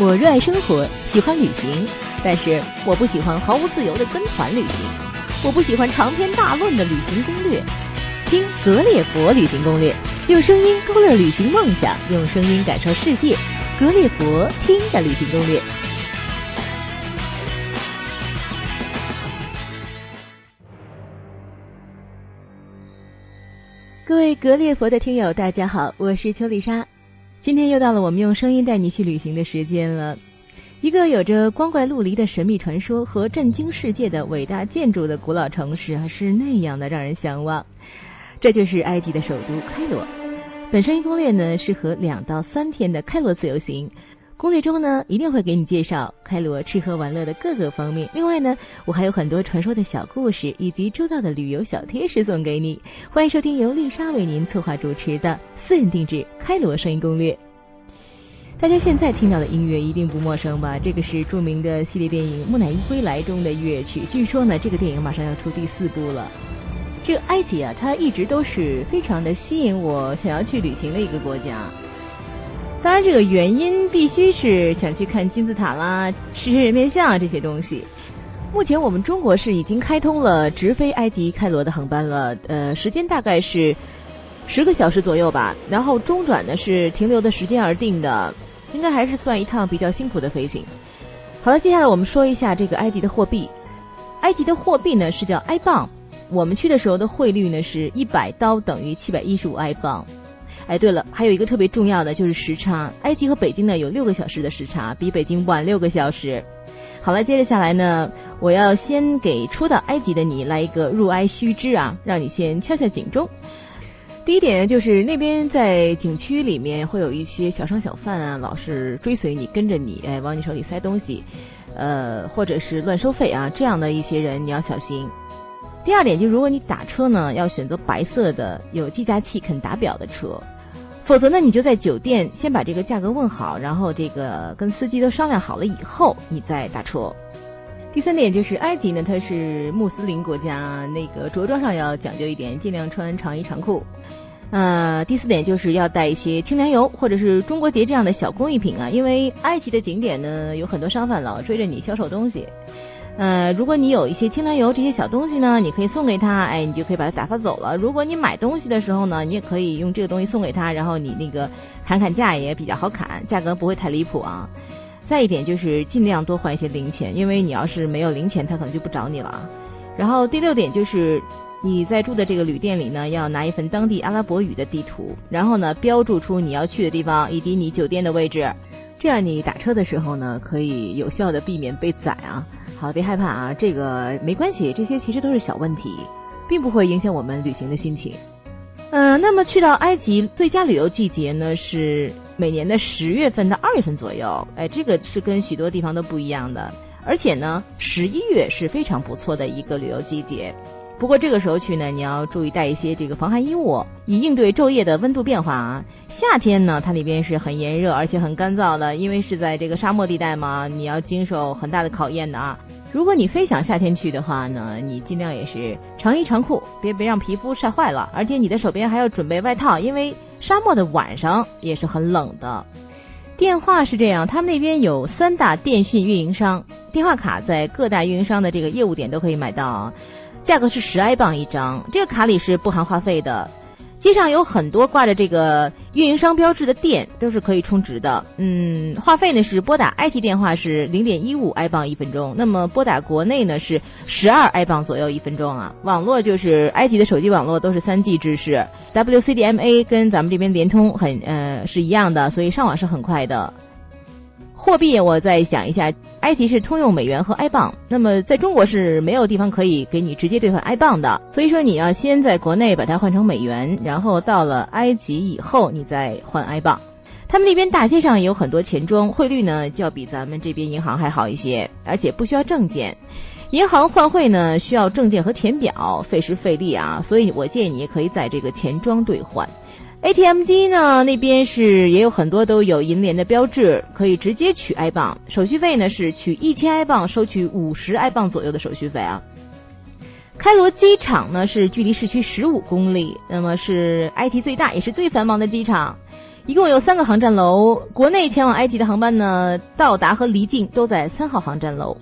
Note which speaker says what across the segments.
Speaker 1: 我热爱生活，喜欢旅行，但是我不喜欢毫无自由的跟团旅行，我不喜欢长篇大论的旅行攻略。听格列佛旅行攻略，用声音勾勒旅行梦想，用声音感受世界。格列佛听的旅行攻略。各位格列佛的听友，大家好，我是邱丽莎。今天又到了我们用声音带你去旅行的时间了。一个有着光怪陆离的神秘传说和震惊世界的伟大建筑的古老城市，是那样的让人向往。这就是埃及的首都开罗。本声音攻略呢，适合两到三天的开罗自由行。攻略中呢，一定会给你介绍开罗吃喝玩乐的各个方面。另外呢，我还有很多传说的小故事以及周到的旅游小贴士送给你。欢迎收听由丽莎为您策划主持的私人定制开罗声音攻略。大家现在听到的音乐一定不陌生吧？这个是著名的系列电影《木乃伊归来》中的乐曲。据说呢，这个电影马上要出第四部了。这个埃及啊，它一直都是非常的吸引我想要去旅行的一个国家。当然，这个原因必须是想去看金字塔啦、狮身人面像啊这些东西。目前我们中国是已经开通了直飞埃及开罗的航班了，呃，时间大概是十个小时左右吧。然后中转呢是停留的时间而定的，应该还是算一趟比较辛苦的飞行。好了，接下来我们说一下这个埃及的货币。埃及的货币呢是叫埃镑，我们去的时候的汇率呢是一百刀等于七百一十五埃镑。哎，对了，还有一个特别重要的就是时差，埃及和北京呢有六个小时的时差，比北京晚六个小时。好了，接着下来呢，我要先给初到埃及的你来一个入埃须知啊，让你先敲敲警钟。第一点就是那边在景区里面会有一些小商小贩啊，老是追随你，跟着你，哎，往你手里塞东西，呃，或者是乱收费啊，这样的一些人你要小心。第二点就如果你打车呢，要选择白色的有计价器肯打表的车。否则呢，你就在酒店先把这个价格问好，然后这个跟司机都商量好了以后，你再打车。第三点就是埃及呢，它是穆斯林国家，那个着装上要讲究一点，尽量穿长衣长裤。呃，第四点就是要带一些清凉油或者是中国结这样的小工艺品啊，因为埃及的景点呢有很多商贩老追着你销售东西。呃，如果你有一些清凉油这些小东西呢，你可以送给他，哎，你就可以把它打发走了。如果你买东西的时候呢，你也可以用这个东西送给他，然后你那个砍砍价也比较好砍，价格不会太离谱啊。再一点就是尽量多换一些零钱，因为你要是没有零钱，他可能就不找你了。然后第六点就是你在住的这个旅店里呢，要拿一份当地阿拉伯语的地图，然后呢标注出你要去的地方以及你酒店的位置，这样你打车的时候呢，可以有效的避免被宰啊。好，别害怕啊，这个没关系，这些其实都是小问题，并不会影响我们旅行的心情。嗯，那么去到埃及最佳旅游季节呢是每年的十月份到二月份左右，哎，这个是跟许多地方都不一样的。而且呢，十一月是非常不错的一个旅游季节。不过这个时候去呢，你要注意带一些这个防寒衣物，以应对昼夜的温度变化啊。夏天呢，它里边是很炎热，而且很干燥的，因为是在这个沙漠地带嘛，你要经受很大的考验的啊。如果你非想夏天去的话呢，你尽量也是长衣长裤，别别让皮肤晒坏了，而且你的手边还要准备外套，因为沙漠的晚上也是很冷的。电话是这样，他们那边有三大电信运营商，电话卡在各大运营商的这个业务点都可以买到，价格是十埃镑一张，这个卡里是不含话费的。街上有很多挂着这个运营商标志的店，都是可以充值的。嗯，话费呢是拨打埃及电话是零点一五埃镑一分钟，那么拨打国内呢是十二埃镑左右一分钟啊。网络就是埃及的手机网络都是三 G 制式，WCDMA 跟咱们这边联通很呃是一样的，所以上网是很快的。货币我再想一下。埃及是通用美元和埃镑，那么在中国是没有地方可以给你直接兑换埃镑的，所以说你要先在国内把它换成美元，然后到了埃及以后你再换埃镑。他们那边大街上有很多钱庄，汇率呢就要比咱们这边银行还好一些，而且不需要证件。银行换汇呢需要证件和填表，费时费力啊，所以我建议你可以在这个钱庄兑换。ATM 机呢，那边是也有很多都有银联的标志，可以直接取埃镑。手续费呢是取一千埃镑，收取五十埃镑左右的手续费啊。开罗机场呢是距离市区十五公里，那么是埃及最大也是最繁忙的机场，一共有三个航站楼，国内前往埃及的航班呢，到达和离境都在三号航站楼。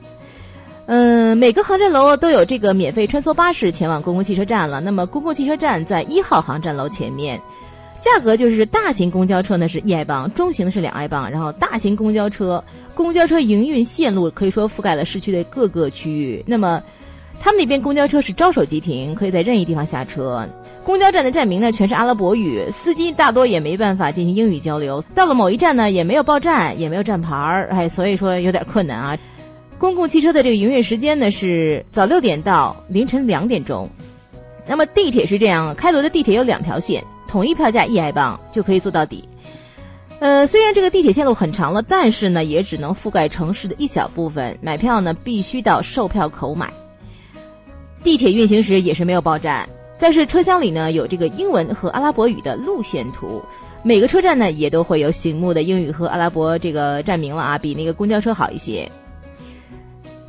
Speaker 1: 嗯，每个航站楼都有这个免费穿梭巴士前往公共汽车站了。那么公共汽车站在一号航站楼前面，价格就是大型公交车呢是一埃镑，中型的是两埃镑，然后大型公交车，公交车营运线路可以说覆盖了市区的各个区域。那么他们那边公交车是招手即停，可以在任意地方下车。公交站的站名呢全是阿拉伯语，司机大多也没办法进行英语交流。到了某一站呢也没有报站，也没有站牌儿，哎，所以说有点困难啊。公共汽车的这个营运时间呢是早六点到凌晨两点钟。那么地铁是这样，开罗的地铁有两条线，统一票价一埃镑就可以做到底。呃，虽然这个地铁线路很长了，但是呢也只能覆盖城市的一小部分，买票呢必须到售票口买。地铁运行时也是没有报站。但是车厢里呢有这个英文和阿拉伯语的路线图，每个车站呢也都会有醒目的英语和阿拉伯这个站名了啊，比那个公交车好一些。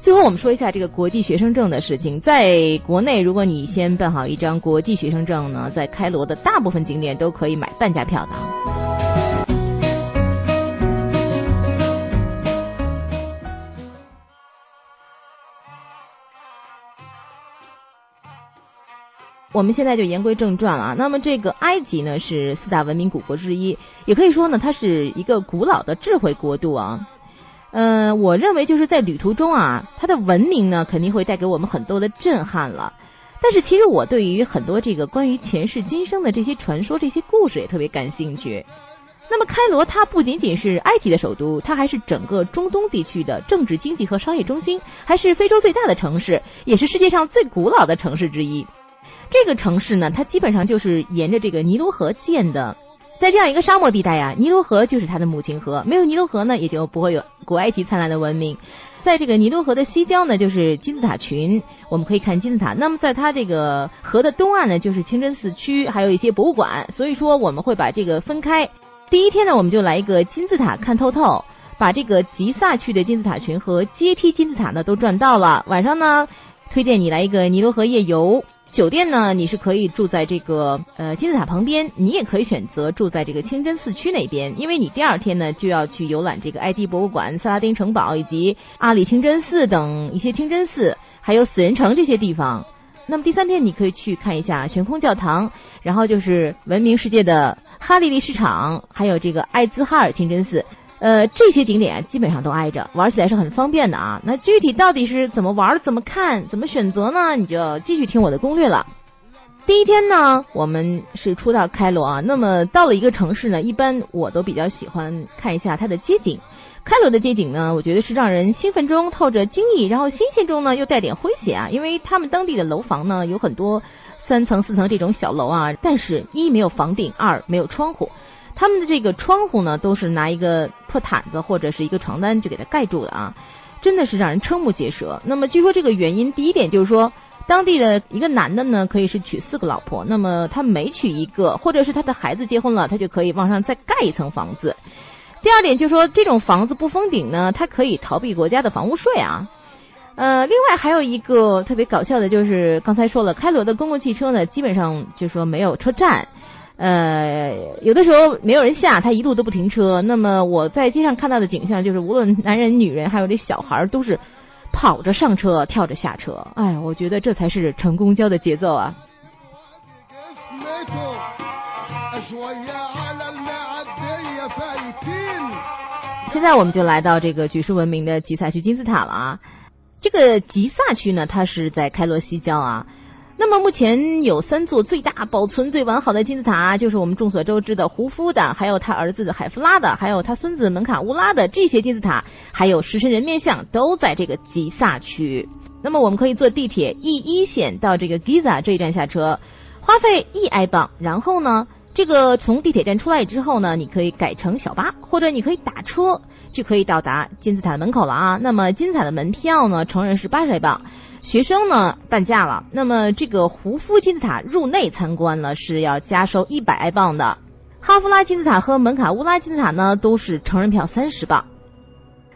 Speaker 1: 最后我们说一下这个国际学生证的事情，在国内如果你先办好一张国际学生证呢，在开罗的大部分景点都可以买半价票的。我们现在就言归正传了啊。那么这个埃及呢是四大文明古国之一，也可以说呢它是一个古老的智慧国度啊。嗯，我认为就是在旅途中啊，它的文明呢肯定会带给我们很多的震撼了。但是其实我对于很多这个关于前世今生的这些传说、这些故事也特别感兴趣。那么开罗它不仅仅是埃及的首都，它还是整个中东地区的政治、经济和商业中心，还是非洲最大的城市，也是世界上最古老的城市之一。这个城市呢，它基本上就是沿着这个尼罗河建的，在这样一个沙漠地带呀，尼罗河就是它的母亲河，没有尼罗河呢，也就不会有古埃及灿烂的文明。在这个尼罗河的西郊呢，就是金字塔群，我们可以看金字塔。那么在它这个河的东岸呢，就是清真寺区，还有一些博物馆。所以说我们会把这个分开。第一天呢，我们就来一个金字塔看透透，把这个吉萨区的金字塔群和阶梯金字塔呢都转到了。晚上呢，推荐你来一个尼罗河夜游。酒店呢，你是可以住在这个呃金字塔旁边，你也可以选择住在这个清真寺区那边，因为你第二天呢就要去游览这个埃及博物馆、萨拉丁城堡以及阿里清真寺等一些清真寺，还有死人城这些地方。那么第三天你可以去看一下悬空教堂，然后就是闻名世界的哈利利市场，还有这个艾兹哈尔清真寺。呃，这些景点基本上都挨着，玩起来是很方便的啊。那具体到底是怎么玩、怎么看、怎么选择呢？你就继续听我的攻略了。第一天呢，我们是出到开罗啊。那么到了一个城市呢，一般我都比较喜欢看一下它的街景。开罗的街景呢，我觉得是让人兴奋中透着惊异，然后新鲜中呢又带点诙谐啊。因为他们当地的楼房呢有很多三层、四层这种小楼啊，但是一没有房顶，二没有窗户。他们的这个窗户呢，都是拿一个破毯子或者是一个床单就给它盖住了啊，真的是让人瞠目结舌。那么据说这个原因，第一点就是说，当地的一个男的呢，可以是娶四个老婆，那么他每娶一个，或者是他的孩子结婚了，他就可以往上再盖一层房子。第二点就是说，这种房子不封顶呢，它可以逃避国家的房屋税啊。呃，另外还有一个特别搞笑的就是，刚才说了，开罗的公共汽车呢，基本上就是说没有车站。呃，有的时候没有人下，他一路都不停车。那么我在街上看到的景象就是，无论男人、女人，还有这小孩，都是跑着上车，跳着下车。哎，我觉得这才是乘公交的节奏啊！现在我们就来到这个举世闻名的吉萨区金字塔了啊！这个吉萨区呢，它是在开罗西郊啊。那么目前有三座最大、保存最完好的金字塔，就是我们众所周知的胡夫的，还有他儿子的海夫拉的，还有他孙子门卡乌拉的这些金字塔，还有狮身人面像，都在这个吉萨区。那么我们可以坐地铁 E 一线到这个 Giza 这一站下车，花费一埃镑。然后呢，这个从地铁站出来之后呢，你可以改乘小巴，或者你可以打车，就可以到达金字塔的门口了啊。那么金字塔的门票呢，成人是八十埃镑。学生呢半价了，那么这个胡夫金字塔入内参观呢是要加收一百埃镑的，哈夫拉金字塔和门卡乌拉金字塔呢都是成人票三十镑。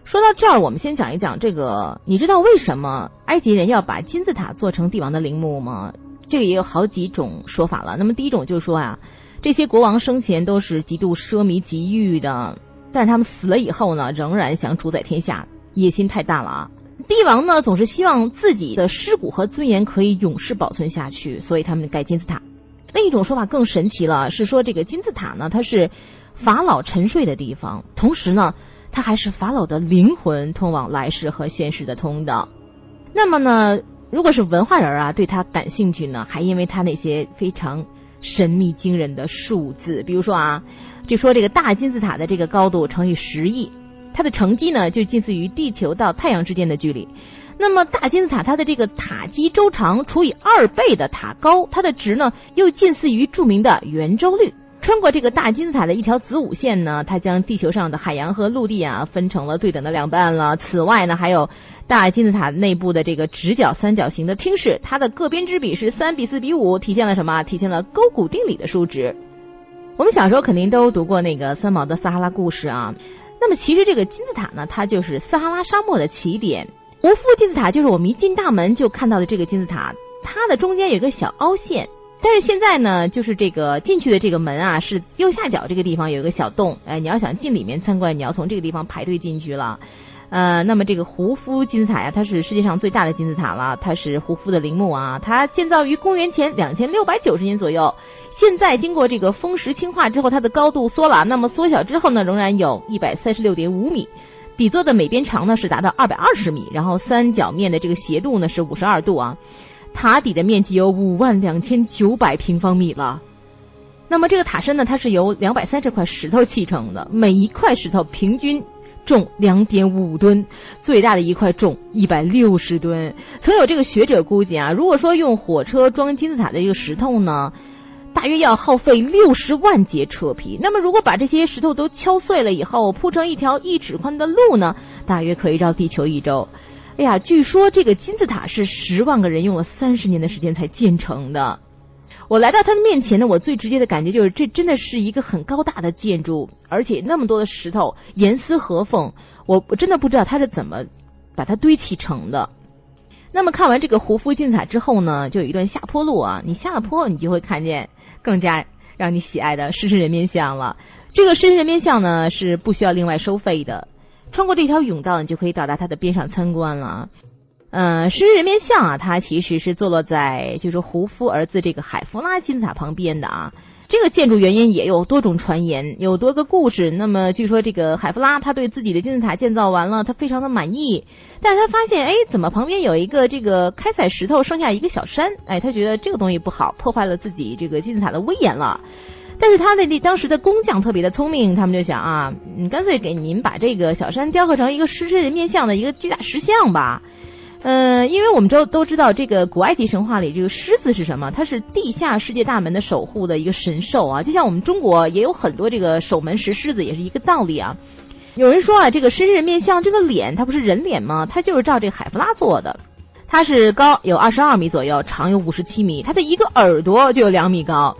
Speaker 1: 说到这儿，我们先讲一讲这个，你知道为什么埃及人要把金字塔做成帝王的陵墓吗？这个也有好几种说法了。那么第一种就是说啊，这些国王生前都是极度奢靡极欲的，但是他们死了以后呢，仍然想主宰天下，野心太大了啊！帝王呢，总是希望自己的尸骨和尊严可以永世保存下去，所以他们盖金字塔。另一种说法更神奇了，是说这个金字塔呢，它是法老沉睡的地方，同时呢，它还是法老的灵魂通往来世和现实的通道。那么呢，如果是文化人啊，对它感兴趣呢，还因为它那些非常。神秘惊人的数字，比如说啊，就说这个大金字塔的这个高度乘以十亿，它的乘积呢就近似于地球到太阳之间的距离。那么大金字塔它的这个塔基周长除以二倍的塔高，它的值呢又近似于著名的圆周率。穿过这个大金字塔的一条子午线呢，它将地球上的海洋和陆地啊分成了对等的两半了。此外呢，还有。大金字塔内部的这个直角三角形的厅室，它的各边之比是三比四比五，体现了什么？体现了勾股定理的数值。我们小时候肯定都读过那个三毛的撒哈拉故事啊。那么其实这个金字塔呢，它就是撒哈拉沙漠的起点。胡夫金字塔就是我们一进大门就看到的这个金字塔，它的中间有个小凹陷。但是现在呢，就是这个进去的这个门啊，是右下角这个地方有一个小洞。哎，你要想进里面参观，你要从这个地方排队进去了。呃，那么这个胡夫金字塔呀，它是世界上最大的金字塔了，它是胡夫的陵墓啊，它建造于公元前两千六百九十年左右，现在经过这个风蚀氢化之后，它的高度缩了，那么缩小之后呢，仍然有一百三十六点五米，底座的每边长呢是达到二百二十米，然后三角面的这个斜度呢是五十二度啊，塔底的面积有五万两千九百平方米了，那么这个塔身呢，它是由两百三十块石头砌成的，每一块石头平均。重两点五吨，最大的一块重一百六十吨。曾有这个学者估计啊，如果说用火车装金字塔的一个石头呢，大约要耗费六十万节车皮。那么如果把这些石头都敲碎了以后，铺成一条一尺宽的路呢，大约可以绕地球一周。哎呀，据说这个金字塔是十万个人用了三十年的时间才建成的。我来到他的面前呢，我最直接的感觉就是，这真的是一个很高大的建筑，而且那么多的石头严丝合缝，我我真的不知道它是怎么把它堆砌成的。那么看完这个胡夫金字塔之后呢，就有一段下坡路啊，你下了坡，你就会看见更加让你喜爱的狮身人面像了。这个狮身人面像呢是不需要另外收费的，穿过这条甬道，你就可以到达它的边上参观了。呃，狮身人面像啊，它其实是坐落在就是胡夫儿子这个海夫拉金字塔旁边的啊。这个建筑原因也有多种传言，有多个故事。那么据说这个海夫拉他对自己的金字塔建造完了，他非常的满意，但是他发现哎，怎么旁边有一个这个开采石头剩下一个小山？哎，他觉得这个东西不好，破坏了自己这个金字塔的威严了。但是他的那当时的工匠特别的聪明，他们就想啊，你干脆给您把这个小山雕刻成一个狮身人面像的一个巨大石像吧。嗯，因为我们都都知道这个古埃及神话里这个狮子是什么？它是地下世界大门的守护的一个神兽啊，就像我们中国也有很多这个守门石狮子，也是一个道理啊。有人说啊，这个狮身人面像这个脸，它不是人脸吗？它就是照这海弗拉做的。它是高有二十二米左右，长有五十七米，它的一个耳朵就有两米高。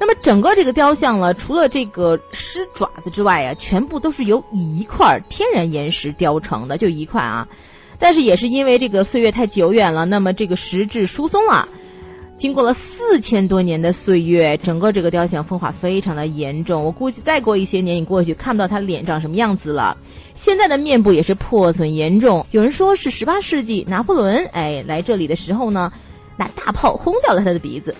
Speaker 1: 那么整个这个雕像呢，除了这个狮爪子之外啊，全部都是由一块天然岩石雕成的，就一块啊。但是也是因为这个岁月太久远了，那么这个石质疏松了。经过了四千多年的岁月，整个这个雕像风化非常的严重。我估计再过一些年，你过去看不到他脸长什么样子了。现在的面部也是破损严重。有人说是十八世纪拿破仑哎来这里的时候呢，拿大炮轰掉了他的鼻子。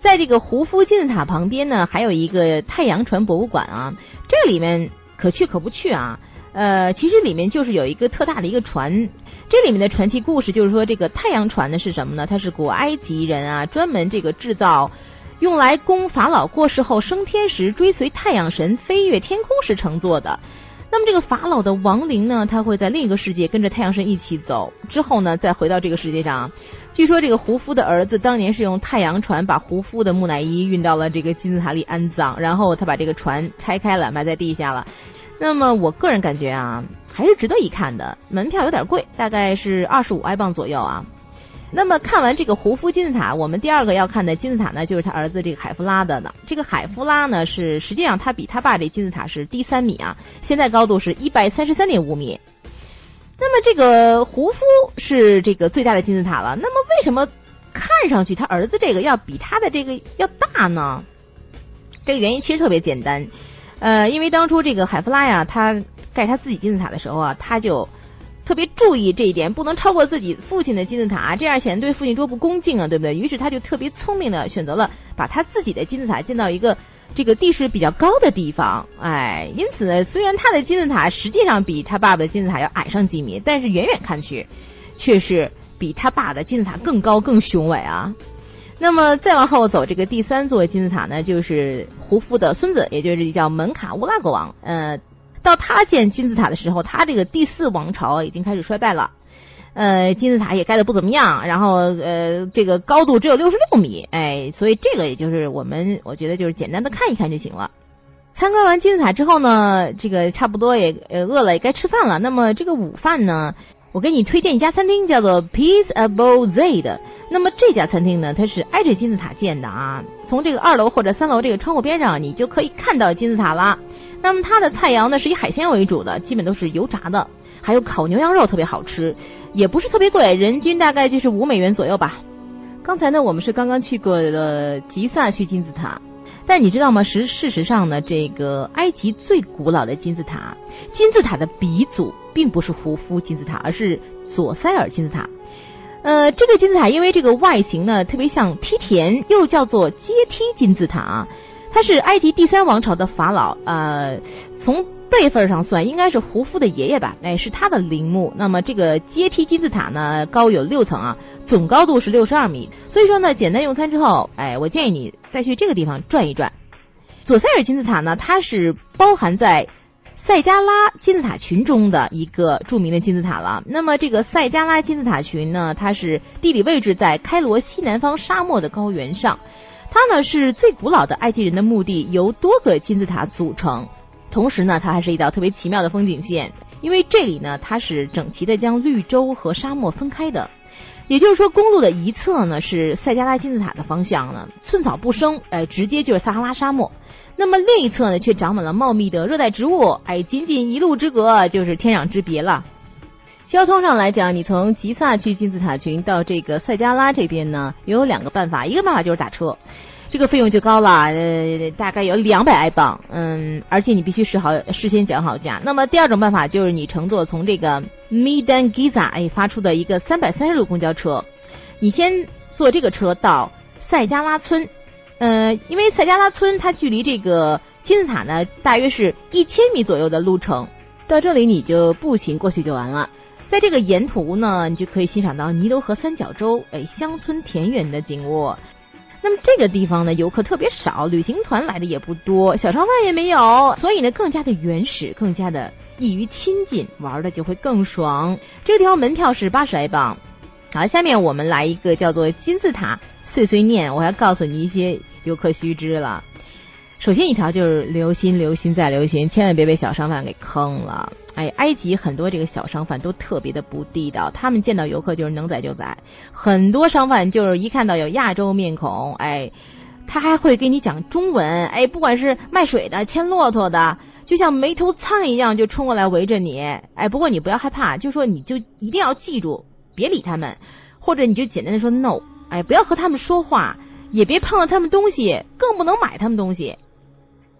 Speaker 1: 在这个胡夫金字塔旁边呢，还有一个太阳船博物馆啊，这里面可去可不去啊。呃，其实里面就是有一个特大的一个船。这里面的传奇故事就是说，这个太阳船呢是什么呢？它是古埃及人啊专门这个制造，用来供法老过世后升天时追随太阳神飞越天空时乘坐的。那么这个法老的亡灵呢，他会在另一个世界跟着太阳神一起走，之后呢再回到这个世界上。据说这个胡夫的儿子当年是用太阳船把胡夫的木乃伊运到了这个金字塔里安葬，然后他把这个船拆开了埋在地下了。那么我个人感觉啊。还是值得一看的，门票有点贵，大概是二十五埃镑左右啊。那么看完这个胡夫金字塔，我们第二个要看的金字塔呢，就是他儿子这个海夫拉的呢。这个海夫拉呢，是实际上他比他爸这金字塔是低三米啊，现在高度是一百三十三点五米。那么这个胡夫是这个最大的金字塔了，那么为什么看上去他儿子这个要比他的这个要大呢？这个原因其实特别简单，呃，因为当初这个海夫拉呀，他盖他自己金字塔的时候啊，他就特别注意这一点，不能超过自己父亲的金字塔，这样显得对父亲多不恭敬啊，对不对？于是他就特别聪明的选择了把他自己的金字塔建到一个这个地势比较高的地方，哎，因此呢，虽然他的金字塔实际上比他爸爸的金字塔要矮上几米，但是远远看去，却是比他爸的金字塔更高更雄伟啊。那么再往后走，这个第三座金字塔呢，就是胡夫的孙子，也就是叫门卡乌拉国王。呃，到他建金字塔的时候，他这个第四王朝已经开始衰败了，呃，金字塔也盖的不怎么样，然后呃，这个高度只有六十六米，哎，所以这个也就是我们我觉得就是简单的看一看就行了。参观完金字塔之后呢，这个差不多也呃饿了，也该吃饭了。那么这个午饭呢？我给你推荐一家餐厅，叫做 Peace Above Z 的。那么这家餐厅呢，它是挨着金字塔建的啊。从这个二楼或者三楼这个窗户边上，你就可以看到金字塔了。那么它的菜肴呢是以海鲜为主的，基本都是油炸的，还有烤牛羊肉特别好吃，也不是特别贵，人均大概就是五美元左右吧。刚才呢，我们是刚刚去过了吉萨区金字塔。但你知道吗？实事实上呢，这个埃及最古老的金字塔，金字塔的鼻祖并不是胡夫金字塔，而是左塞尔金字塔。呃，这个金字塔因为这个外形呢特别像梯田，又叫做阶梯金字塔。它是埃及第三王朝的法老，呃，从辈分上算应该是胡夫的爷爷吧？哎，是他的陵墓。那么这个阶梯金字塔呢，高有六层啊，总高度是六十二米。所以说呢，简单用餐之后，哎，我建议你再去这个地方转一转。左塞尔金字塔呢，它是包含在塞加拉金字塔群中的一个著名的金字塔了。那么这个塞加拉金字塔群呢，它是地理位置在开罗西南方沙漠的高原上。它呢是最古老的埃及人的墓地，由多个金字塔组成。同时呢，它还是一道特别奇妙的风景线，因为这里呢，它是整齐的将绿洲和沙漠分开的。也就是说，公路的一侧呢是塞加拉金字塔的方向呢，寸草不生，哎，直接就是撒哈拉沙漠。那么另一侧呢，却长满了茂密的热带植物，哎，仅仅一路之隔就是天壤之别了。交通上来讲，你从吉萨去金字塔群到这个塞加拉这边呢，有两个办法。一个办法就是打车，这个费用就高了，呃，大概有两百埃镑，嗯，而且你必须事好事先讲好价。那么第二种办法就是你乘坐从这个 Midan Giza 哎发出的一个三百三十路公交车，你先坐这个车到塞加拉村，呃，因为塞加拉村它距离这个金字塔呢大约是一千米左右的路程，到这里你就步行过去就完了。在这个沿途呢，你就可以欣赏到尼罗河三角洲，哎，乡村田园的景物。那么这个地方呢，游客特别少，旅行团来的也不多，小商贩也没有，所以呢，更加的原始，更加的易于亲近，玩的就会更爽。这个地方门票是八十来镑。好，下面我们来一个叫做金字塔碎碎念，我要告诉你一些游客须知了。首先一条就是留心，留心再留心，千万别被小商贩给坑了。哎，埃及很多这个小商贩都特别的不地道，他们见到游客就是能宰就宰。很多商贩就是一看到有亚洲面孔，哎，他还会给你讲中文，哎，不管是卖水的、牵骆驼的，就像没头苍蝇一样就冲过来围着你。哎，不过你不要害怕，就说你就一定要记住，别理他们，或者你就简单的说 no，哎，不要和他们说话，也别碰到他们东西，更不能买他们东西。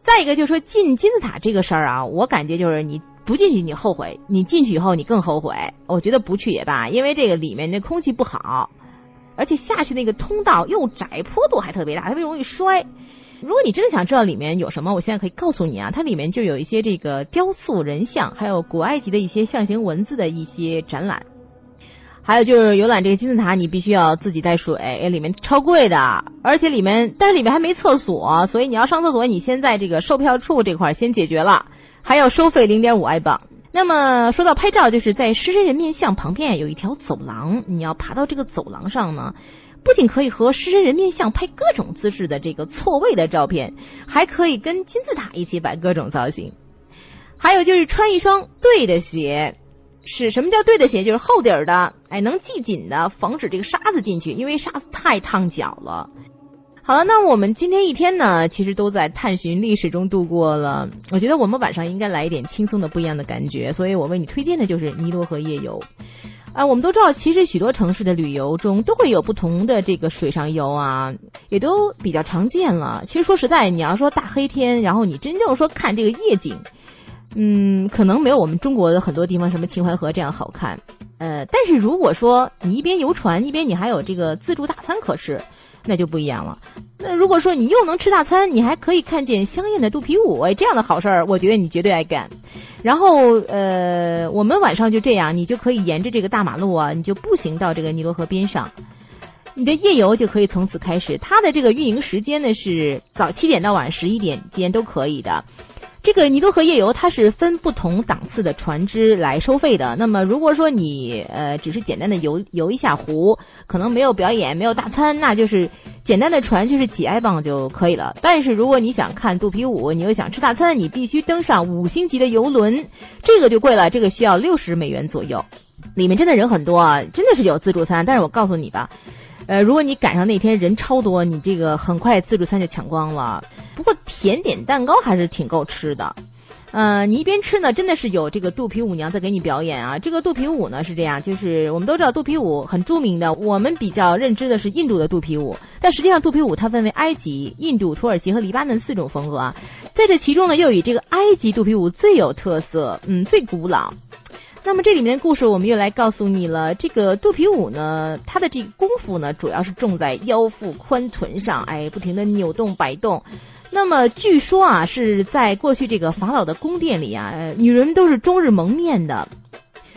Speaker 1: 再一个就是说进金字塔这个事儿啊，我感觉就是你不进去你后悔，你进去以后你更后悔。我觉得不去也罢，因为这个里面那空气不好，而且下去那个通道又窄，坡度还特别大，特别容易摔。如果你真的想知道里面有什么，我现在可以告诉你啊，它里面就有一些这个雕塑人像，还有古埃及的一些象形文字的一些展览。还有就是游览这个金字塔，你必须要自己带水，里面超贵的，而且里面，但是里面还没厕所，所以你要上厕所，你先在这个售票处这块先解决了，还要收费零点五埃镑。那么说到拍照，就是在狮身人面像旁边有一条走廊，你要爬到这个走廊上呢，不仅可以和狮身人面像拍各种姿势的这个错位的照片，还可以跟金字塔一起摆各种造型，还有就是穿一双对的鞋。是什么叫对的鞋？就是厚底儿的，哎，能系紧的，防止这个沙子进去，因为沙子太烫脚了。好了，那我们今天一天呢，其实都在探寻历史中度过了。我觉得我们晚上应该来一点轻松的、不一样的感觉，所以我为你推荐的就是尼罗河夜游。啊，我们都知道，其实许多城市的旅游中都会有不同的这个水上游啊，也都比较常见了。其实说实在，你要说大黑天，然后你真正说看这个夜景，嗯，可能没有我们中国的很多地方什么秦淮河这样好看。呃，但是如果说你一边游船，一边你还有这个自助大餐可吃。那就不一样了。那如果说你又能吃大餐，你还可以看见香艳的肚皮舞，哎，这样的好事儿，我觉得你绝对爱干。然后，呃，我们晚上就这样，你就可以沿着这个大马路啊，你就步行到这个尼罗河边上，你的夜游就可以从此开始。它的这个运营时间呢是早七点到晚十一点间都可以的。这个尼多河夜游它是分不同档次的船只来收费的。那么如果说你呃只是简单的游游一下湖，可能没有表演，没有大餐，那就是简单的船就是几埃镑就可以了。但是如果你想看肚皮舞，你又想吃大餐，你必须登上五星级的游轮，这个就贵了，这个需要六十美元左右。里面真的人很多啊，真的是有自助餐。但是我告诉你吧。呃，如果你赶上那天人超多，你这个很快自助餐就抢光了。不过甜点蛋糕还是挺够吃的。呃，你一边吃呢，真的是有这个肚皮舞娘在给你表演啊。这个肚皮舞呢是这样，就是我们都知道肚皮舞很著名的，我们比较认知的是印度的肚皮舞，但实际上肚皮舞它分为埃及、印度、土耳其和黎巴嫩四种风格啊。在这其中呢，又以这个埃及肚皮舞最有特色，嗯，最古老。那么这里面的故事，我们又来告诉你了。这个肚皮舞呢，它的这个功夫呢，主要是重在腰腹宽臀上，哎，不停的扭动摆动。那么据说啊，是在过去这个法老的宫殿里啊，女人都是终日蒙面的。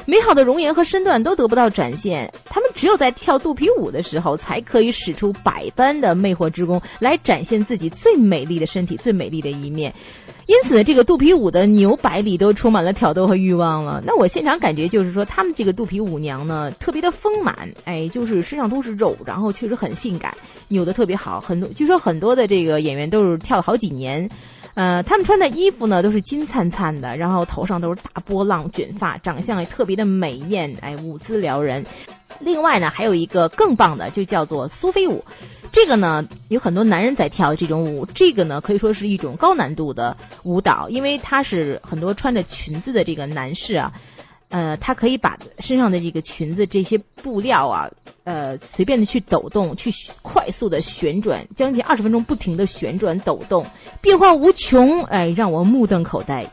Speaker 1: 美好的容颜和身段都得不到展现，他们只有在跳肚皮舞的时候，才可以使出百般的魅惑之功，来展现自己最美丽的身体、最美丽的一面。因此，这个肚皮舞的扭摆里都充满了挑逗和欲望了。那我现场感觉就是说，他们这个肚皮舞娘呢，特别的丰满，哎，就是身上都是肉，然后确实很性感，扭得特别好。很多据说很多的这个演员都是跳了好几年。呃，他们穿的衣服呢都是金灿灿的，然后头上都是大波浪卷发，长相也特别的美艳，哎，舞姿撩人。另外呢，还有一个更棒的，就叫做苏菲舞。这个呢，有很多男人在跳这种舞。这个呢，可以说是一种高难度的舞蹈，因为它是很多穿着裙子的这个男士啊。呃，他可以把身上的这个裙子这些布料啊，呃，随便的去抖动，去快速的旋转，将近二十分钟不停的旋转抖动，变化无穷，哎，让我目瞪口呆。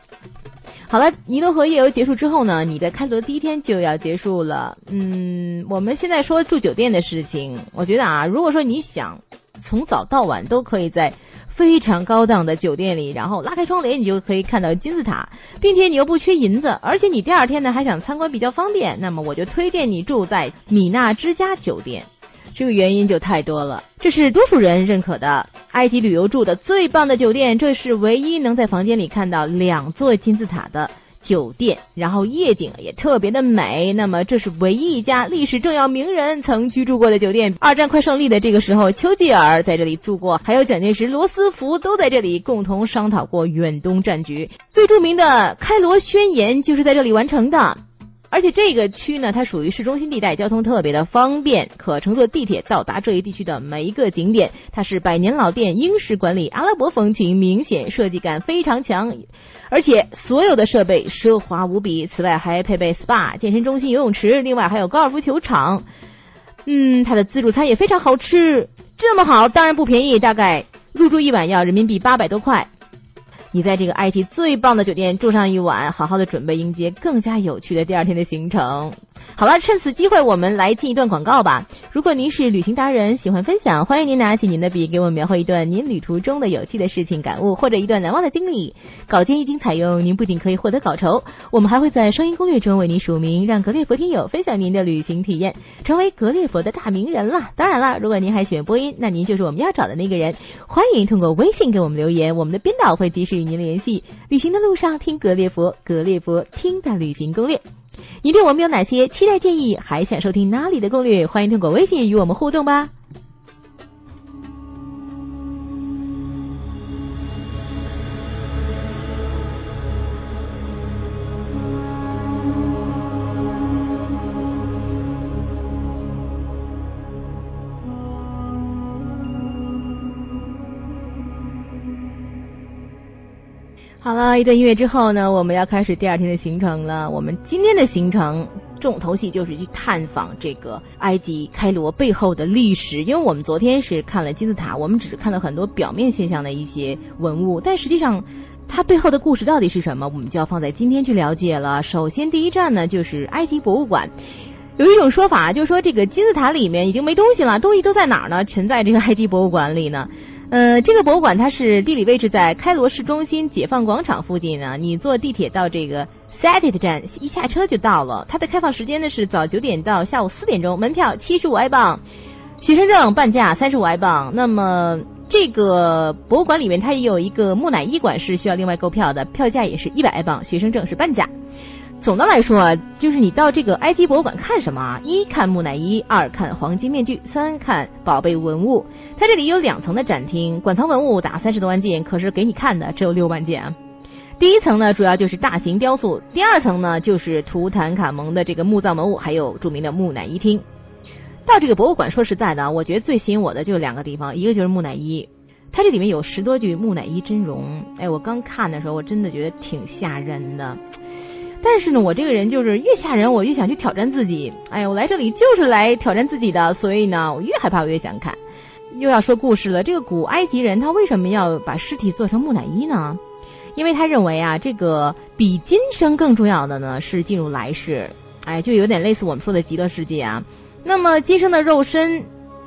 Speaker 1: 好了，尼罗河夜游结束之后呢，你的开罗第一天就要结束了。嗯，我们现在说住酒店的事情，我觉得啊，如果说你想从早到晚都可以在。非常高档的酒店里，然后拉开窗帘，你就可以看到金字塔，并且你又不缺银子，而且你第二天呢还想参观比较方便，那么我就推荐你住在米娜之家酒店。这个原因就太多了，这是多数人认可的埃及旅游住的最棒的酒店，这是唯一能在房间里看到两座金字塔的。酒店，然后夜景也特别的美。那么，这是唯一一家历史重要名人曾居住过的酒店。二战快胜利的这个时候，丘吉尔在这里住过，还有蒋介石、罗斯福都在这里共同商讨过远东战局。最著名的开罗宣言就是在这里完成的。而且这个区呢，它属于市中心地带，交通特别的方便，可乘坐地铁到达这一地区的每一个景点。它是百年老店，英式管理，阿拉伯风情明显，设计感非常强。而且所有的设备奢华无比，此外还配备 SPA、健身中心、游泳池，另外还有高尔夫球场。嗯，它的自助餐也非常好吃。这么好，当然不便宜，大概入住一晚要人民币八百多块。你在这个埃及最棒的酒店住上一晚，好好的准备迎接更加有趣的第二天的行程。好了，趁此机会，我们来进一段广告吧。如果您是旅行达人，喜欢分享，欢迎您拿起您的笔，给我们描绘一段您旅途中的有趣的事情、感悟，或者一段难忘的经历。稿件一经采用，您不仅可以获得稿酬，我们还会在声音攻略中为您署名，让格列佛听友分享您的旅行体验，成为格列佛的大名人了。当然了，如果您还喜欢播音，那您就是我们要找的那个人。欢迎通过微信给我们留言，我们的编导会及时与您联系。旅行的路上听格列佛，格列佛听的旅行攻略。你对我们有哪些期待建议？还想收听哪里的攻略？欢迎通过微信与我们互动吧。一段音乐之后呢，我们要开始第二天的行程了。我们今天的行程。重头戏就是去探访这个埃及开罗背后的历史。因为我们昨天是看了金字塔，我们只是看到很多表面现象的一些文物，但实际上它背后的故事到底是什么，我们就要放在今天去了解了。首先第一站呢就是埃及博物馆。有一种说法，就是说这个金字塔里面已经没东西了，东西都在哪儿呢？全在这个埃及博物馆里呢。呃，这个博物馆它是地理位置在开罗市中心解放广场附近呢。你坐地铁到这个 Said 站，一下车就到了。它的开放时间呢是早九点到下午四点钟，门票七十五埃镑，学生证半价三十五埃镑。那么这个博物馆里面它也有一个木乃伊馆是需要另外购票的，票价也是一百埃镑，学生证是半价。总的来说啊，就是你到这个埃及博物馆看什么啊？一看木乃伊，二看黄金面具，三看宝贝文物。它这里有两层的展厅，馆藏文物达三十多万件，可是给你看的只有六万件啊。第一层呢，主要就是大型雕塑；第二层呢，就是图坦卡蒙的这个墓葬文物，还有著名的木乃伊厅。到这个博物馆，说实在的，我觉得最吸引我的就两个地方，一个就是木乃伊，它这里面有十多具木乃伊真容。哎，我刚看的时候，我真的觉得挺吓人的。但是呢，我这个人就是越吓人，我越想去挑战自己。哎呀，我来这里就是来挑战自己的，所以呢，我越害怕我越想看。又要说故事了，这个古埃及人他为什么要把尸体做成木乃伊呢？因为他认为啊，这个比今生更重要的呢是进入来世。哎，就有点类似我们说的极乐世界啊。那么今生的肉身。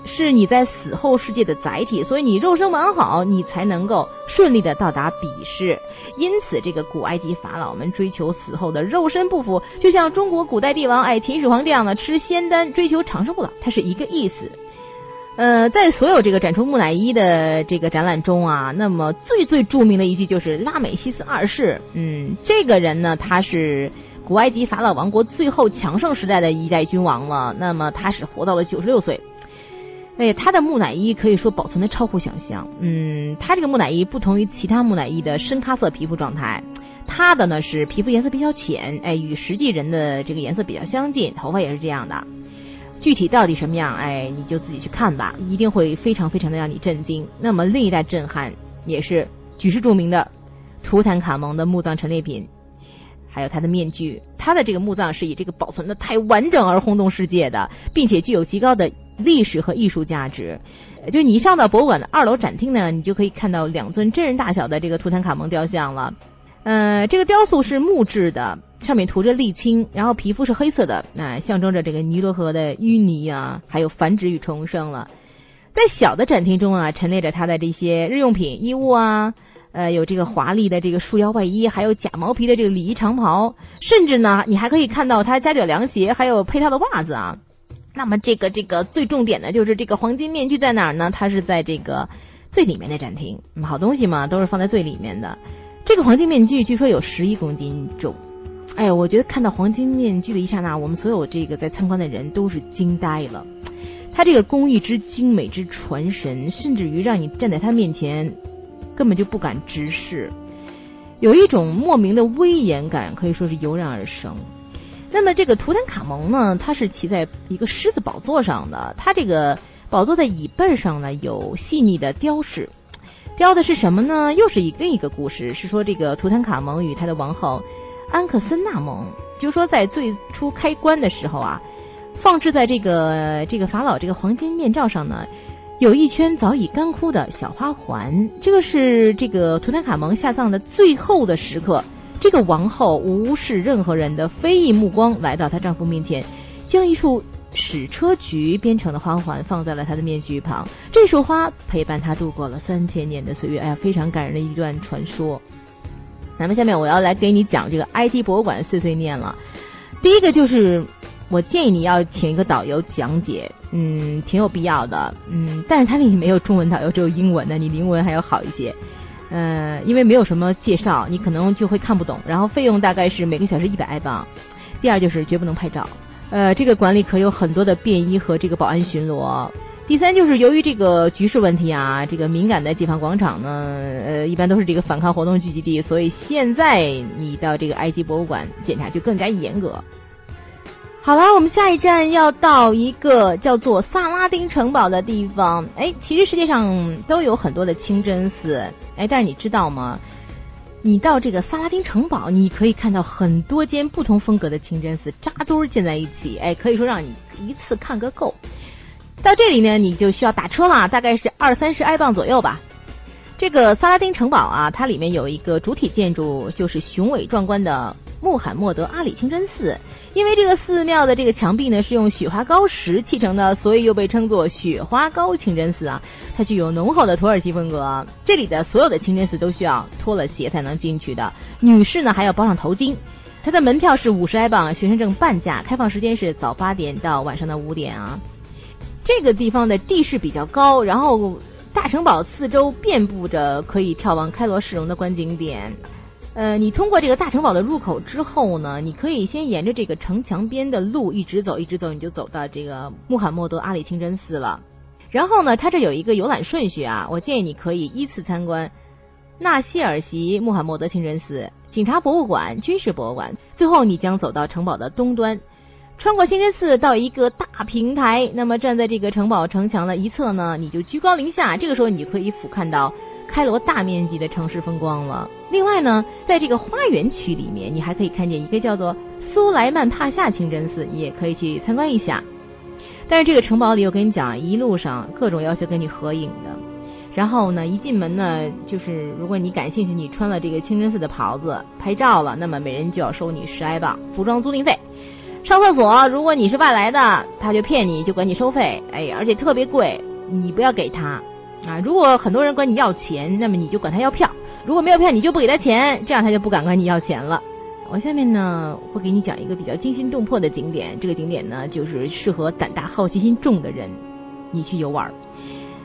Speaker 1: 是你在死后世界的载体，所以你肉身完好，你才能够顺利的到达彼世。因此，这个古埃及法老们追求死后的肉身不腐，就像中国古代帝王哎秦始皇这样的吃仙丹追求长生不老，它是一个意思。呃，在所有这个展出木乃伊的这个展览中啊，那么最最著名的一句就是拉美西斯二世。嗯，这个人呢，他是古埃及法老王国最后强盛时代的一代君王了。那么他是活到了九十六岁。哎，他的木乃伊可以说保存的超乎想象。嗯，他这个木乃伊不同于其他木乃伊的深咖色皮肤状态，他的呢是皮肤颜色比较浅，哎，与实际人的这个颜色比较相近，头发也是这样的。具体到底什么样，哎，你就自己去看吧，一定会非常非常的让你震惊。那么另一代震撼也是举世著名的图坦卡蒙的墓葬陈列品，还有他的面具。他的这个墓葬是以这个保存的太完整而轰动世界的，并且具有极高的。历史和艺术价值，就你一上到博物馆的二楼展厅呢，你就可以看到两尊真人大小的这个图坦卡蒙雕像了。呃，这个雕塑是木质的，上面涂着沥青，然后皮肤是黑色的，那象征着这个尼罗河的淤泥啊，还有繁殖与重生了。在小的展厅中啊，陈列着他的这些日用品、衣物啊，呃，有这个华丽的这个束腰外衣，还有假毛皮的这个礼仪长袍，甚至呢，你还可以看到他夹脚凉鞋，还有配套的袜子啊。那么这个这个最重点的就是这个黄金面具在哪儿呢？它是在这个最里面的展厅。好东西嘛，都是放在最里面的。这个黄金面具据说有十一公斤重。哎，我觉得看到黄金面具的一刹那，我们所有这个在参观的人都是惊呆了。它这个工艺之精美之传神，甚至于让你站在它面前根本就不敢直视，有一种莫名的威严感，可以说是油然而生。那么这个图坦卡蒙呢，他是骑在一个狮子宝座上的，他这个宝座的椅背上呢有细腻的雕饰，雕的是什么呢？又是一另一个故事，是说这个图坦卡蒙与他的王后安克森纳蒙，就说在最初开棺的时候啊，放置在这个这个法老这个黄金面罩上呢，有一圈早已干枯的小花环，这个是这个图坦卡蒙下葬的最后的时刻。这个王后无视任何人的非议目光，来到她丈夫面前，将一束矢车菊编成的花环放在了她的面具旁。这束花陪伴她度过了三千年的岁月，哎呀，非常感人的一段传说。那么下面我要来给你讲这个埃及博物馆碎碎念了。第一个就是，我建议你要请一个导游讲解，嗯，挺有必要的，嗯，但是它那里没有中文导游，只有英文的，你英文还要好一些。呃，因为没有什么介绍，你可能就会看不懂。然后费用大概是每个小时一百埃镑。第二就是绝不能拍照。呃，这个馆里可有很多的便衣和这个保安巡逻。第三就是由于这个局势问题啊，这个敏感的解放广场呢，呃，一般都是这个反抗活动聚集地，所以现在你到这个埃及博物馆检查就更加严格。好了，我们下一站要到一个叫做萨拉丁城堡的地方。哎，其实世界上都有很多的清真寺。哎，但是你知道吗？你到这个萨拉丁城堡，你可以看到很多间不同风格的清真寺扎堆建在一起，哎，可以说让你一次看个够。到这里呢，你就需要打车了，大概是二三十埃镑左右吧。这个萨拉丁城堡啊，它里面有一个主体建筑，就是雄伟壮观的穆罕默德阿里清真寺。因为这个寺庙的这个墙壁呢是用雪花膏石砌成的，所以又被称作雪花膏清真寺啊。它具有浓厚的土耳其风格。这里的所有的清真寺都需要脱了鞋才能进去的，女士呢还要包上头巾。它的门票是五十埃镑，学生证半价，开放时间是早八点到晚上的五点啊。这个地方的地势比较高，然后大城堡四周遍布着可以眺望开罗市容的观景点。呃，你通过这个大城堡的入口之后呢，你可以先沿着这个城墙边的路一直走，一直走，你就走到这个穆罕默德阿里清真寺了。然后呢，它这有一个游览顺序啊，我建议你可以依次参观纳西尔席穆罕默德清真寺、警察博物馆、军事博物馆，最后你将走到城堡的东端，穿过清真寺到一个大平台，那么站在这个城堡城墙的一侧呢，你就居高临下，这个时候你就可以俯瞰到。开罗大面积的城市风光了。另外呢，在这个花园区里面，你还可以看见一个叫做苏莱曼帕夏清真寺，你也可以去参观一下。但是这个城堡里，我跟你讲，一路上各种要求跟你合影的。然后呢，一进门呢，就是如果你感兴趣，你穿了这个清真寺的袍子拍照了，那么每人就要收你十埃镑服装租赁费。上厕所，如果你是外来的，他就骗你，就管你收费，哎，而且特别贵，你不要给他。啊，如果很多人管你要钱，那么你就管他要票；如果没有票，你就不给他钱，这样他就不敢管你要钱了。我下面呢会给你讲一个比较惊心动魄的景点，这个景点呢就是适合胆大好奇心重的人，你去游玩。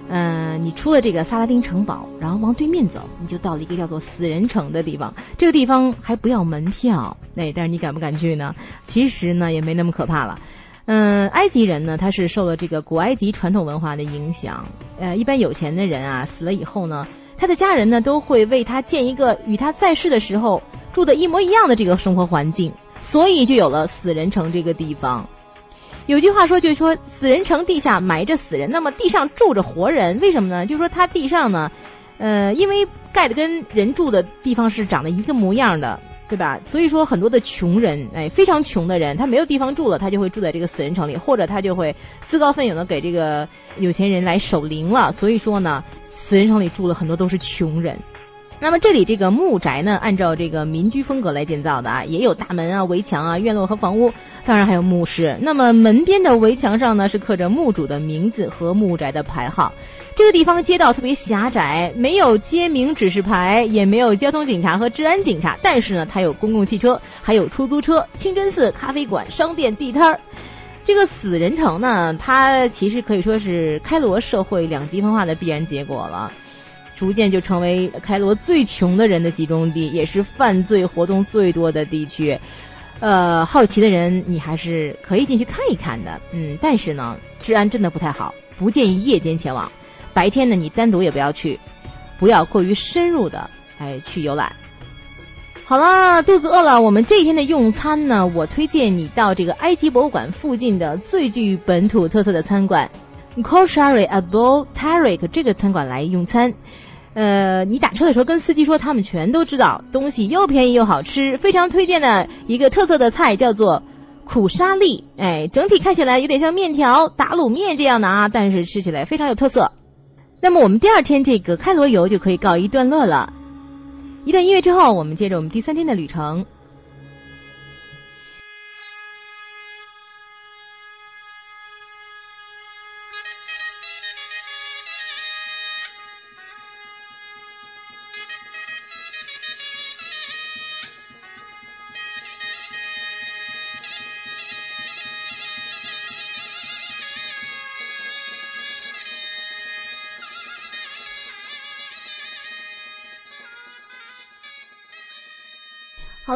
Speaker 1: 嗯，你出了这个萨拉丁城堡，然后往对面走，你就到了一个叫做死人城的地方。这个地方还不要门票，那但是你敢不敢去呢？其实呢也没那么可怕了。嗯，埃及人呢，他是受了这个古埃及传统文化的影响。呃，一般有钱的人啊，死了以后呢，他的家人呢都会为他建一个与他在世的时候住的一模一样的这个生活环境，所以就有了死人城这个地方。有句话说，就是说死人城地下埋着死人，那么地上住着活人，为什么呢？就是说他地上呢，呃，因为盖的跟人住的地方是长得一个模样的。对吧？所以说很多的穷人，哎，非常穷的人，他没有地方住了，他就会住在这个死人城里，或者他就会自告奋勇的给这个有钱人来守灵了。所以说呢，死人城里住了很多都是穷人。那么这里这个木宅呢，按照这个民居风格来建造的啊，也有大门啊、围墙啊、院落和房屋，当然还有墓室。那么门边的围墙上呢，是刻着墓主的名字和木宅的牌号。这个地方街道特别狭窄，没有街名指示牌，也没有交通警察和治安警察，但是呢，它有公共汽车，还有出租车、清真寺、咖啡馆、商店、地摊儿。这个死人城呢，它其实可以说是开罗社会两极分化的必然结果了。逐渐就成为开罗最穷的人的集中地，也是犯罪活动最多的地区。呃，好奇的人你还是可以进去看一看的，嗯，但是呢，治安真的不太好，不建议夜间前往。白天呢，你单独也不要去，不要过于深入的哎去游览。好了，肚子饿了，我们这一天的用餐呢，我推荐你到这个埃及博物馆附近的最具本土特色的餐馆。Koshari Abou Tarik 这个餐馆来用餐，呃，你打车的时候跟司机说，他们全都知道，东西又便宜又好吃，非常推荐的一个特色的菜叫做苦沙粒，哎，整体看起来有点像面条、打卤面这样的啊，但是吃起来非常有特色。那么我们第二天这个开罗游就可以告一段落了，一段音乐之后，我们接着我们第三天的旅程。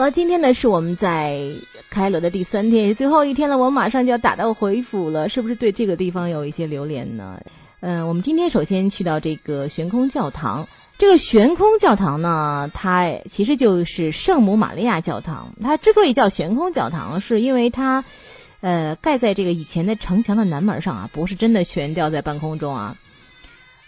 Speaker 1: 了，今天呢是我们在开罗的第三天，也是最后一天了。我们马上就要打道回府了，是不是对这个地方有一些留恋呢？嗯，我们今天首先去到这个悬空教堂。这个悬空教堂呢，它其实就是圣母玛利亚教堂。它之所以叫悬空教堂，是因为它呃盖在这个以前的城墙的南门上啊，不是真的悬吊在半空中啊。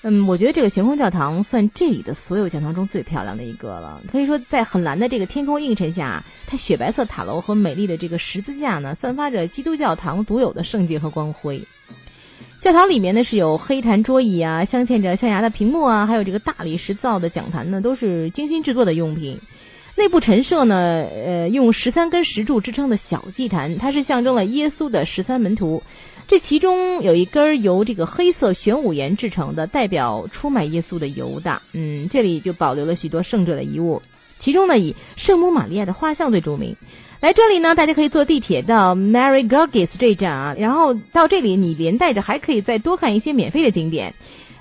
Speaker 1: 嗯，我觉得这个悬空教堂算这里的所有教堂中最漂亮的一个了。可以说，在很蓝的这个天空映衬下，它雪白色塔楼和美丽的这个十字架呢，散发着基督教堂独有的圣洁和光辉。教堂里面呢是有黑檀桌椅啊，镶嵌着象牙的屏幕啊，还有这个大理石造的讲坛呢，都是精心制作的用品。内部陈设呢，呃，用十三根石柱支撑的小祭坛，它是象征了耶稣的十三门徒。这其中有一根由这个黑色玄武岩制成的，代表出卖耶稣的犹大。嗯，这里就保留了许多圣者的遗物，其中呢以圣母玛利亚的画像最著名。来这里呢，大家可以坐地铁到 Mary Gorges 这一站啊，然后到这里你连带着还可以再多看一些免费的景点。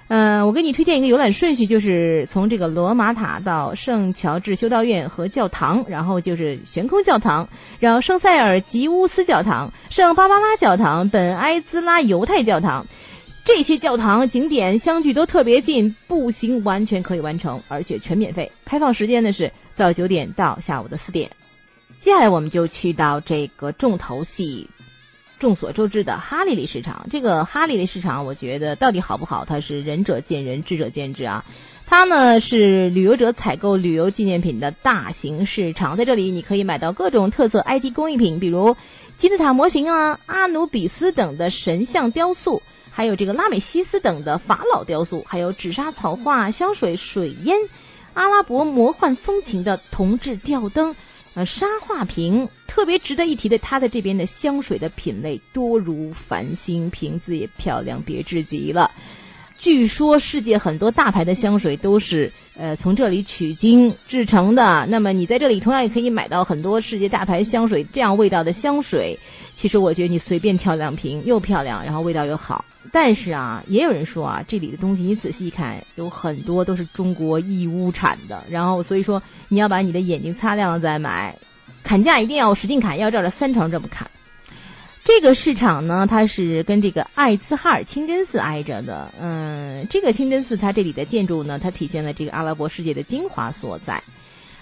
Speaker 1: 嗯，我给你推荐一个游览顺序，就是从这个罗马塔到圣乔治修道院和教堂，然后就是悬空教堂，然后圣塞尔吉乌斯教堂、圣巴巴拉教堂、本埃兹拉犹太教堂，这些教堂景点相距都特别近，步行完全可以完成，而且全免费。开放时间呢是早九点到下午的四点。接下来我们就去到这个重头戏。众所周知的哈利利市场，这个哈利利市场，我觉得到底好不好，它是仁者见仁，智者见智啊。它呢是旅游者采购旅游纪念品的大型市场，在这里你可以买到各种特色 IT 工艺品，比如金字塔模型啊、阿努比斯等的神像雕塑，还有这个拉美西斯等的法老雕塑，还有纸莎草画、香水、水烟、阿拉伯魔幻风情的铜制吊灯。呃，沙画瓶特别值得一提的，它的这边的香水的品类多如繁星，瓶子也漂亮，别致极了。据说世界很多大牌的香水都是呃从这里取经制成的。那么你在这里同样也可以买到很多世界大牌香水这样味道的香水。其实我觉得你随便挑两瓶，又漂亮，然后味道又好。但是啊，也有人说啊，这里的东西你仔细一看，有很多都是中国义乌产的。然后所以说你要把你的眼睛擦亮了再买，砍价一定要使劲砍，要照着三成这么砍。这个市场呢，它是跟这个艾兹哈尔清真寺挨着的。嗯，这个清真寺它这里的建筑呢，它体现了这个阿拉伯世界的精华所在。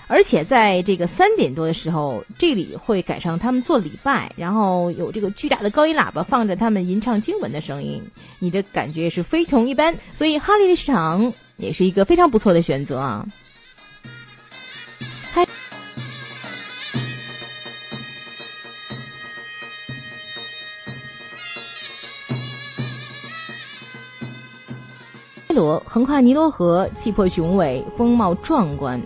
Speaker 1: 而且在这个三点多的时候，这里会赶上他们做礼拜，然后有这个巨大的高音喇叭放着他们吟唱经文的声音，你的感觉是非同一般。所以哈利的市场也是一个非常不错的选择啊。横跨尼罗河，气魄雄伟，风貌壮观。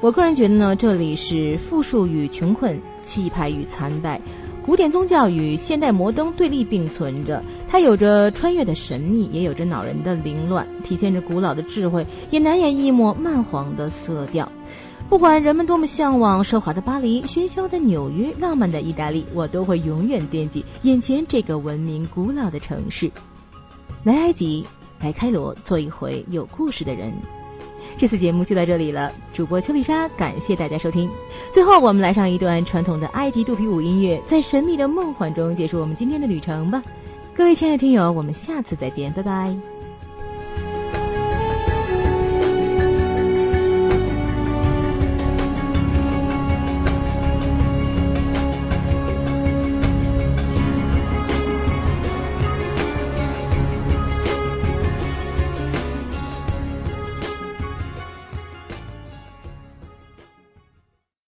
Speaker 1: 我个人觉得呢，这里是富庶与穷困，气派与残败，古典宗教与现代摩登对立并存着。它有着穿越的神秘，也有着恼人的凌乱，体现着古老的智慧，也难掩一抹漫黄的色调。不管人们多么向往奢华的巴黎、喧嚣的纽约、浪漫的意大利，我都会永远惦记眼前这个文明古老的城市——来埃及。白开罗做一回有故事的人。这次节目就到这里了，主播邱丽莎，感谢大家收听。最后，我们来上一段传统的埃及肚皮舞音乐，在神秘的梦幻中结束我们今天的旅程吧。各位亲爱的听友，我们下次再见，拜拜。